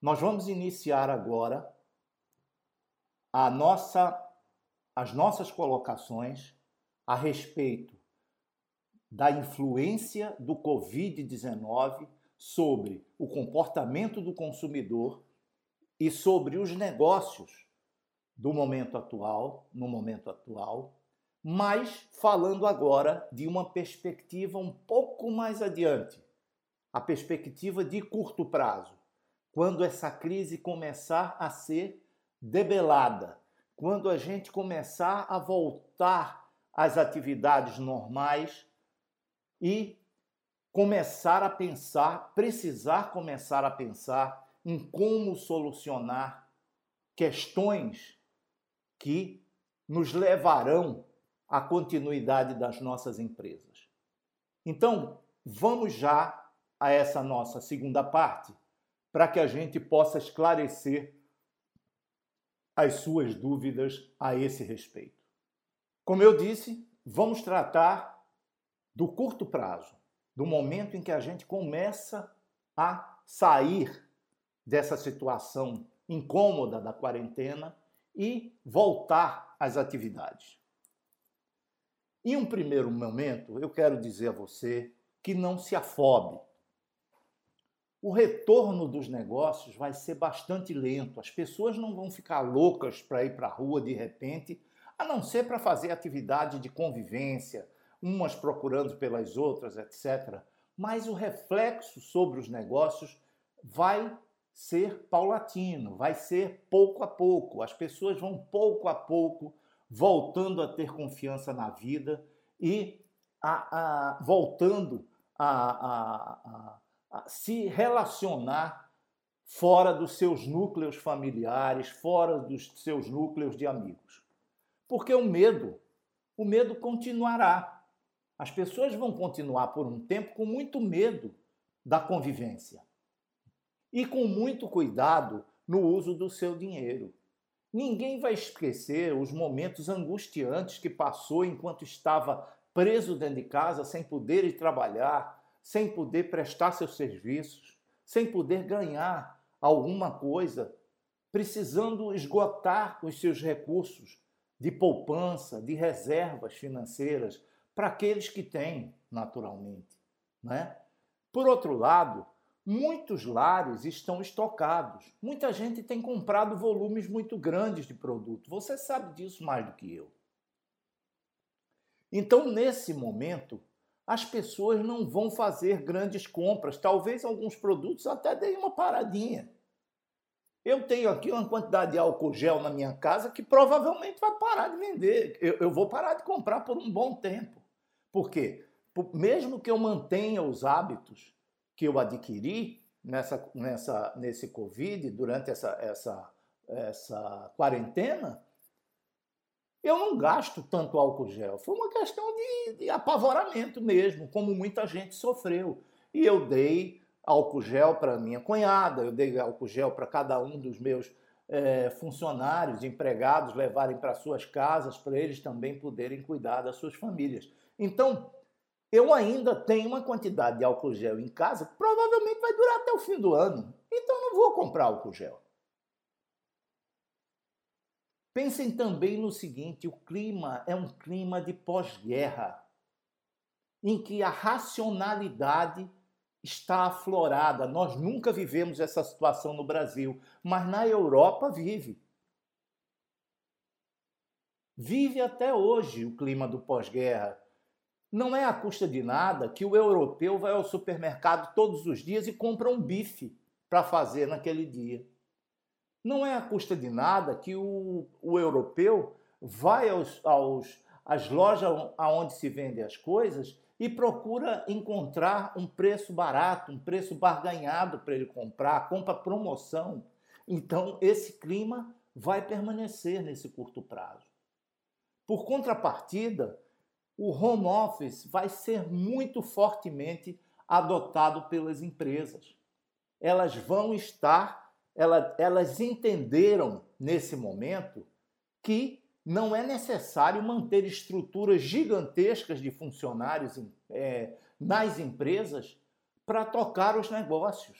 Nós vamos iniciar agora a nossa, as nossas colocações a respeito da influência do Covid-19 sobre o comportamento do consumidor e sobre os negócios do momento atual, no momento atual, mas falando agora de uma perspectiva um pouco mais adiante, a perspectiva de curto prazo, quando essa crise começar a ser debelada, quando a gente começar a voltar às atividades normais e começar a pensar, precisar começar a pensar em como solucionar questões que nos levarão à continuidade das nossas empresas. Então, vamos já a essa nossa segunda parte para que a gente possa esclarecer as suas dúvidas a esse respeito. Como eu disse, vamos tratar do curto prazo, do momento em que a gente começa a sair dessa situação incômoda da quarentena e voltar às atividades. Em um primeiro momento, eu quero dizer a você que não se afobe. O retorno dos negócios vai ser bastante lento. As pessoas não vão ficar loucas para ir para a rua de repente, a não ser para fazer atividade de convivência, umas procurando pelas outras, etc. Mas o reflexo sobre os negócios vai ser paulatino, vai ser pouco a pouco. As pessoas vão pouco a pouco voltando a ter confiança na vida e a, a, voltando a, a se relacionar fora dos seus núcleos familiares, fora dos seus núcleos de amigos. Porque o medo, o medo continuará. As pessoas vão continuar por um tempo com muito medo da convivência e com muito cuidado no uso do seu dinheiro. Ninguém vai esquecer os momentos angustiantes que passou enquanto estava preso dentro de casa, sem poder ir trabalhar, sem poder prestar seus serviços, sem poder ganhar alguma coisa, precisando esgotar os seus recursos de poupança, de reservas financeiras, para aqueles que têm, naturalmente. Né? Por outro lado, muitos lares estão estocados. Muita gente tem comprado volumes muito grandes de produto. Você sabe disso mais do que eu. Então, nesse momento, as pessoas não vão fazer grandes compras. Talvez alguns produtos até deem uma paradinha. Eu tenho aqui uma quantidade de álcool gel na minha casa que provavelmente vai parar de vender. Eu, eu vou parar de comprar por um bom tempo. Por quê? Mesmo que eu mantenha os hábitos que eu adquiri nessa, nessa, nesse Covid, durante essa, essa, essa quarentena, eu não gasto tanto álcool gel. Foi uma questão de, de apavoramento mesmo, como muita gente sofreu. E eu dei álcool gel para minha cunhada, eu dei álcool gel para cada um dos meus é, funcionários, empregados levarem para suas casas, para eles também poderem cuidar das suas famílias. Então, eu ainda tenho uma quantidade de álcool gel em casa provavelmente vai durar até o fim do ano. Então, não vou comprar álcool gel. Pensem também no seguinte: o clima é um clima de pós-guerra, em que a racionalidade está aflorada. Nós nunca vivemos essa situação no Brasil, mas na Europa vive. Vive até hoje o clima do pós-guerra não é à custa de nada que o europeu vai ao supermercado todos os dias e compra um bife para fazer naquele dia. Não é à custa de nada que o, o europeu vai aos, aos, às lojas onde se vendem as coisas e procura encontrar um preço barato, um preço barganhado para ele comprar, compra promoção. Então, esse clima vai permanecer nesse curto prazo. Por contrapartida, o home office vai ser muito fortemente adotado pelas empresas. Elas vão estar, elas, elas entenderam nesse momento que não é necessário manter estruturas gigantescas de funcionários é, nas empresas para tocar os negócios.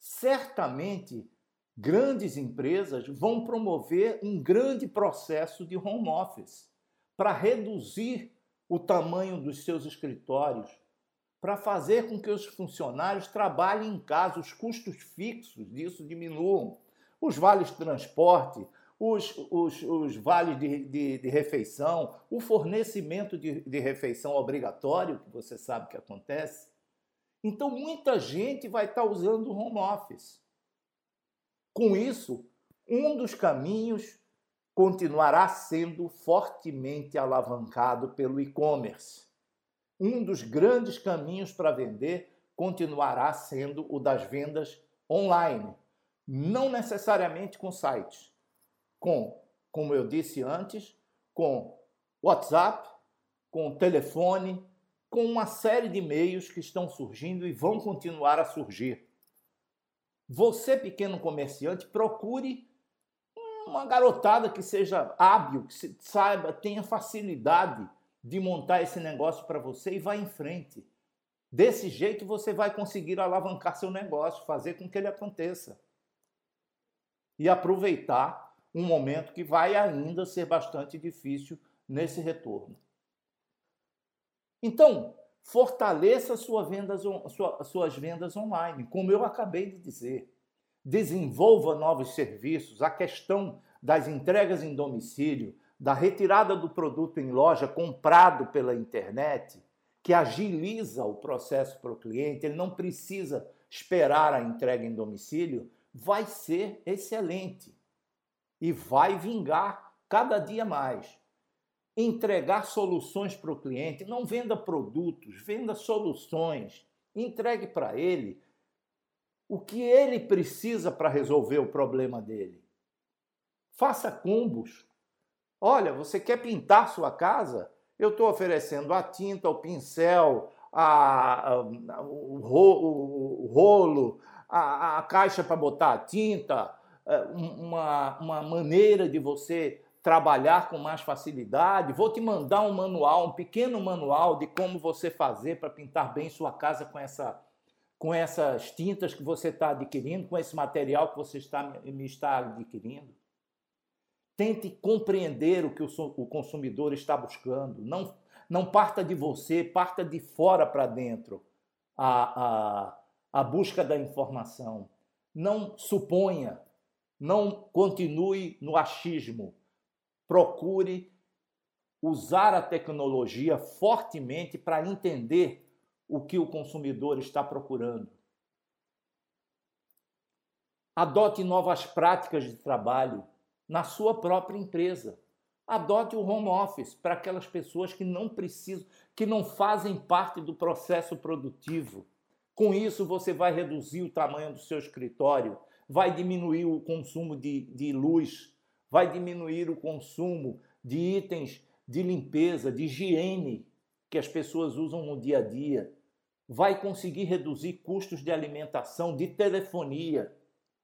certamente grandes empresas vão promover um grande processo de home office para reduzir o tamanho dos seus escritórios, para fazer com que os funcionários trabalhem em casa, os custos fixos disso diminuam, os vales de transporte, os, os, os vales de, de, de, refeição, o fornecimento de, de refeição obrigatório, que você sabe que acontece. Então, muita gente vai estar usando o home office. Com isso, um dos caminhos continuará sendo fortemente alavancado pelo e-commerce. Um dos grandes caminhos para vender continuará sendo o das vendas online, não necessariamente com sites, com, como eu disse antes, com WhatsApp, com telefone, com uma série de meios que estão surgindo e vão continuar a surgir. Você, pequeno comerciante, procure uma garotada que seja hábil, que saiba, tenha facilidade de montar esse negócio para você e vá em frente. Desse jeito você vai conseguir alavancar seu negócio, fazer com que ele aconteça. E aproveitar um momento que vai ainda ser bastante difícil nesse retorno. Então, fortaleça sua vendas, sua, suas vendas online, como eu acabei de dizer. Desenvolva novos serviços. A questão das entregas em domicílio, da retirada do produto em loja comprado pela internet, que agiliza o processo para o cliente, ele não precisa esperar a entrega em domicílio, vai ser excelente e vai vingar cada dia mais. Entregar soluções para o cliente, não venda produtos, venda soluções. Entregue para ele o que ele precisa para resolver o problema dele. Faça combos. Olha, você quer pintar sua casa? Eu estou oferecendo a tinta, o pincel, a, a, o, o, rolo, a, a caixa para botar a tinta, é, uma, uma maneira de você trabalhar com mais facilidade. Vou te mandar um manual, um pequeno manual de como você fazer para pintar bem sua casa com, essa, com essas tintas que você está adquirindo, com esse material que você está, me está adquirindo. Tente compreender o que o consumidor está buscando. Não, não parta de você, parta de fora para dentro a, a, a busca da informação. Não suponha, não continue no achismo. Procure usar a tecnologia fortemente para entender o que o consumidor está procurando. Adote novas práticas de trabalho na sua própria empresa. Adote o home office para aquelas pessoas que não precisam, que não fazem parte do processo produtivo. Com isso, você vai reduzir o tamanho do seu escritório, vai diminuir o consumo de, de luz, vai diminuir o consumo de itens de limpeza, de higiene que as pessoas usam no dia a dia, vai conseguir reduzir custos de alimentação, de telefonia.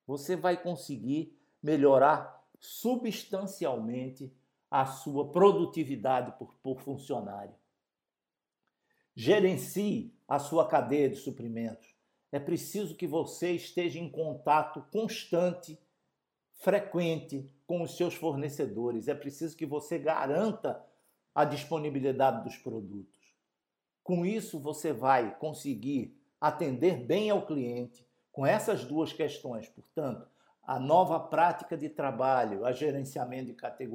Você vai conseguir melhorar substancialmente a sua produtividade por, por funcionário. Gerencie a sua cadeia de suprimentos é preciso que você esteja em contato constante, frequente com os seus fornecedores. É preciso que você garanta a disponibilidade dos produtos. Com isso, você vai conseguir atender bem ao cliente com essas duas questões. Portanto, a nova prática de trabalho, a gerenciamento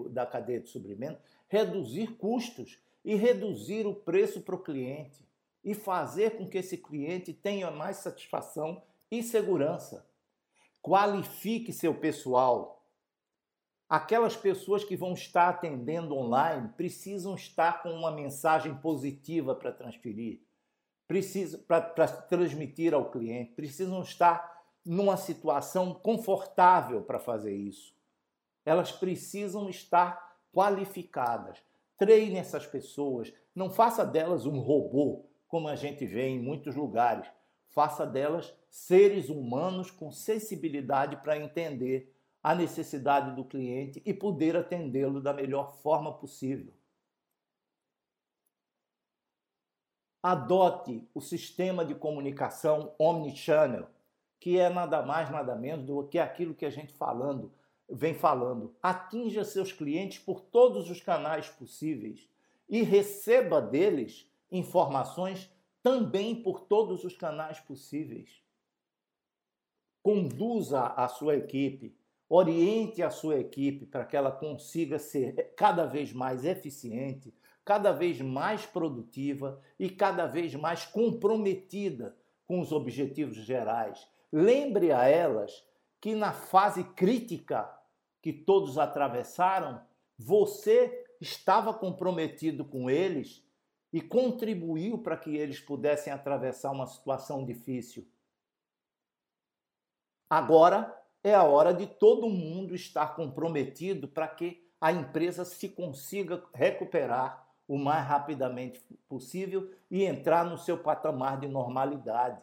da cadeia de suprimento, reduzir custos e reduzir o preço para o cliente e fazer com que esse cliente tenha mais satisfação e segurança. Qualifique seu pessoal. Aquelas pessoas que vão estar atendendo online precisam estar com uma mensagem positiva para transferir, para transmitir ao cliente, precisam estar numa situação confortável para fazer isso. Elas precisam estar qualificadas. Treine essas pessoas, não faça delas um robô, como a gente vê em muitos lugares. Faça delas seres humanos com sensibilidade para entender a necessidade do cliente e poder atendê-lo da melhor forma possível. Adote o sistema de comunicação omnichannel, que é nada mais, nada menos do que aquilo que a gente falando, vem falando. Atinja seus clientes por todos os canais possíveis e receba deles informações também por todos os canais possíveis. Conduza a sua equipe, oriente a sua equipe para que ela consiga ser cada vez mais eficiente, cada vez mais produtiva e cada vez mais comprometida com os objetivos gerais. Lembre a elas que na fase crítica que todos atravessaram, você estava comprometido com eles e contribuiu para que eles pudessem atravessar uma situação difícil. Agora é a hora de todo mundo estar comprometido para que a empresa se consiga recuperar o mais rapidamente possível e entrar no seu patamar de normalidade.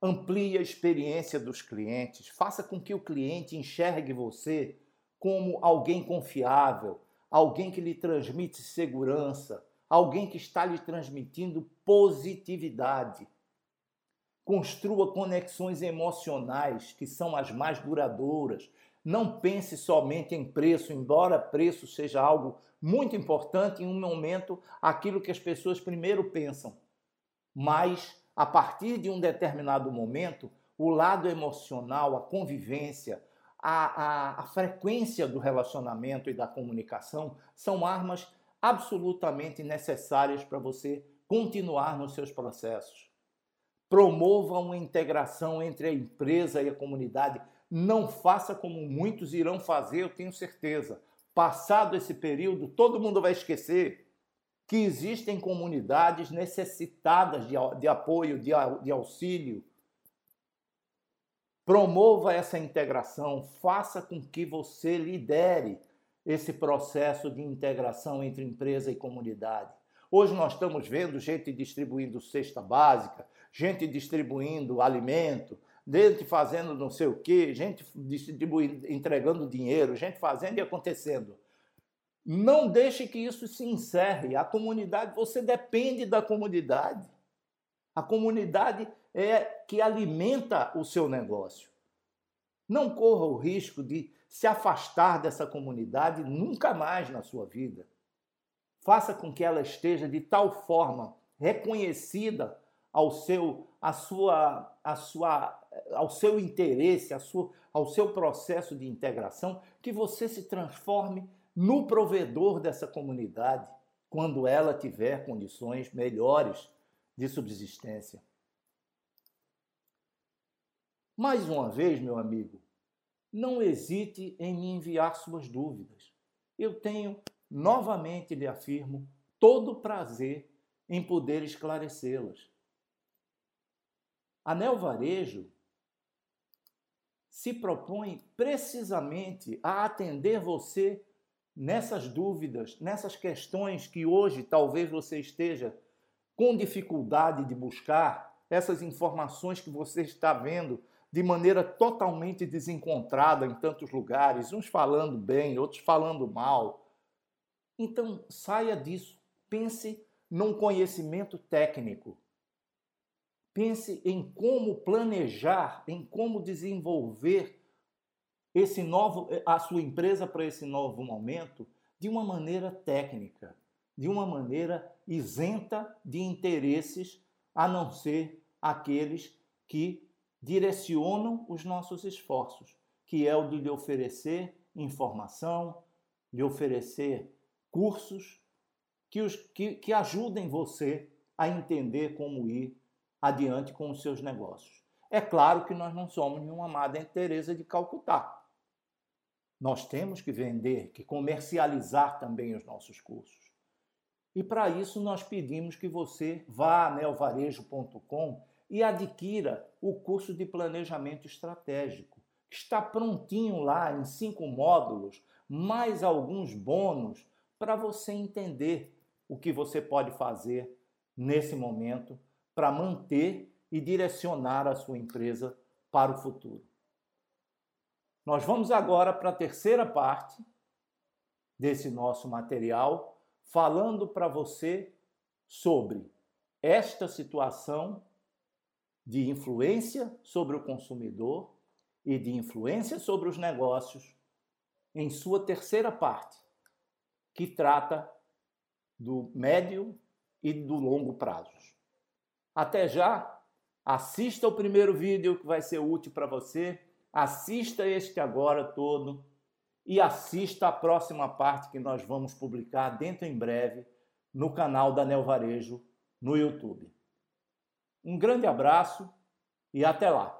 Amplie a experiência dos clientes, faça com que o cliente enxergue você como alguém confiável, alguém que lhe transmite segurança, alguém que está lhe transmitindo positividade. Construa conexões emocionais que são as mais duradouras. Não pense somente em preço, embora preço seja algo muito importante em um momento, aquilo que as pessoas primeiro pensam. Mas, a partir de um determinado momento, o lado emocional, a convivência, a, a, a frequência do relacionamento e da comunicação são armas absolutamente necessárias para você continuar nos seus processos. Promova uma integração entre a empresa e a comunidade. Não faça como muitos irão fazer, eu tenho certeza. Passado esse período, todo mundo vai esquecer que existem comunidades necessitadas de, de apoio, de, de auxílio. Promova essa integração, faça com que você lidere esse processo de integração entre empresa e comunidade. Hoje nós estamos vendo gente distribuindo cesta básica, gente distribuindo alimento, gente fazendo não sei o quê, gente distribuindo, entregando dinheiro, gente fazendo e acontecendo. Não deixe que isso se encerre. A comunidade, você depende da comunidade. A comunidade é que alimenta o seu negócio. Não corra o risco de se afastar dessa comunidade nunca mais na sua vida. Faça com que ela esteja de tal forma reconhecida ao seu, a sua, a sua, ao seu interesse, a sua, ao seu processo de integração, que você se transforme no provedor dessa comunidade quando ela tiver condições melhores de subsistência. Mais uma vez, meu amigo, não hesite em me enviar suas dúvidas. Eu tenho, novamente lhe afirmo, todo prazer em poder esclarecê-las. A Neo Varejo se propõe precisamente a atender você nessas dúvidas, nessas questões que hoje talvez você esteja com dificuldade de buscar, essas informações que você está vendo de maneira totalmente desencontrada em tantos lugares, uns falando bem, outros falando mal. Então, saia disso. Pense num conhecimento técnico. Pense em como planejar, em como desenvolver esse novo a sua empresa para esse novo momento de uma maneira técnica, de uma maneira isenta de interesses a não ser aqueles que direcionam os nossos esforços, que é o de lhe oferecer informação, lhe oferecer cursos que, os, que, que ajudem você a entender como ir adiante com os seus negócios. É claro que nós não somos nenhuma Madre Teresa de Calcutá. Nós temos que vender, que comercializar também os nossos cursos. E para isso nós pedimos que você vá a neovarejo.com e adquira o curso de planejamento estratégico. Está prontinho lá em cinco módulos, mais alguns bônus para você entender o que você pode fazer nesse momento para manter e direcionar a sua empresa para o futuro. Nós vamos agora para a terceira parte desse nosso material, falando para você sobre esta situação de influência sobre o consumidor e de influência sobre os negócios em sua terceira parte, que trata do médio e do longo prazos. Até já, assista o primeiro vídeo que vai ser útil para você, assista este agora todo e assista a próxima parte que nós vamos publicar dentro em breve no canal da Neo Varejo no YouTube. Um grande abraço e até lá!